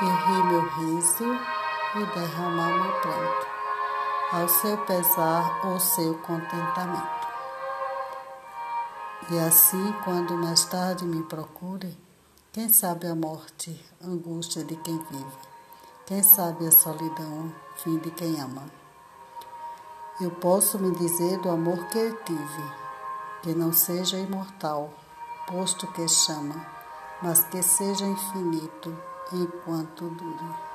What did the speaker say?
e rir meu riso e derramar meu pranto, ao seu pesar ou seu contentamento. E assim, quando mais tarde me procure, quem sabe a morte, angústia de quem vive, quem sabe a solidão, fim de quem ama. Eu posso me dizer do amor que eu tive, que não seja imortal, posto que chama, mas que seja infinito enquanto dure.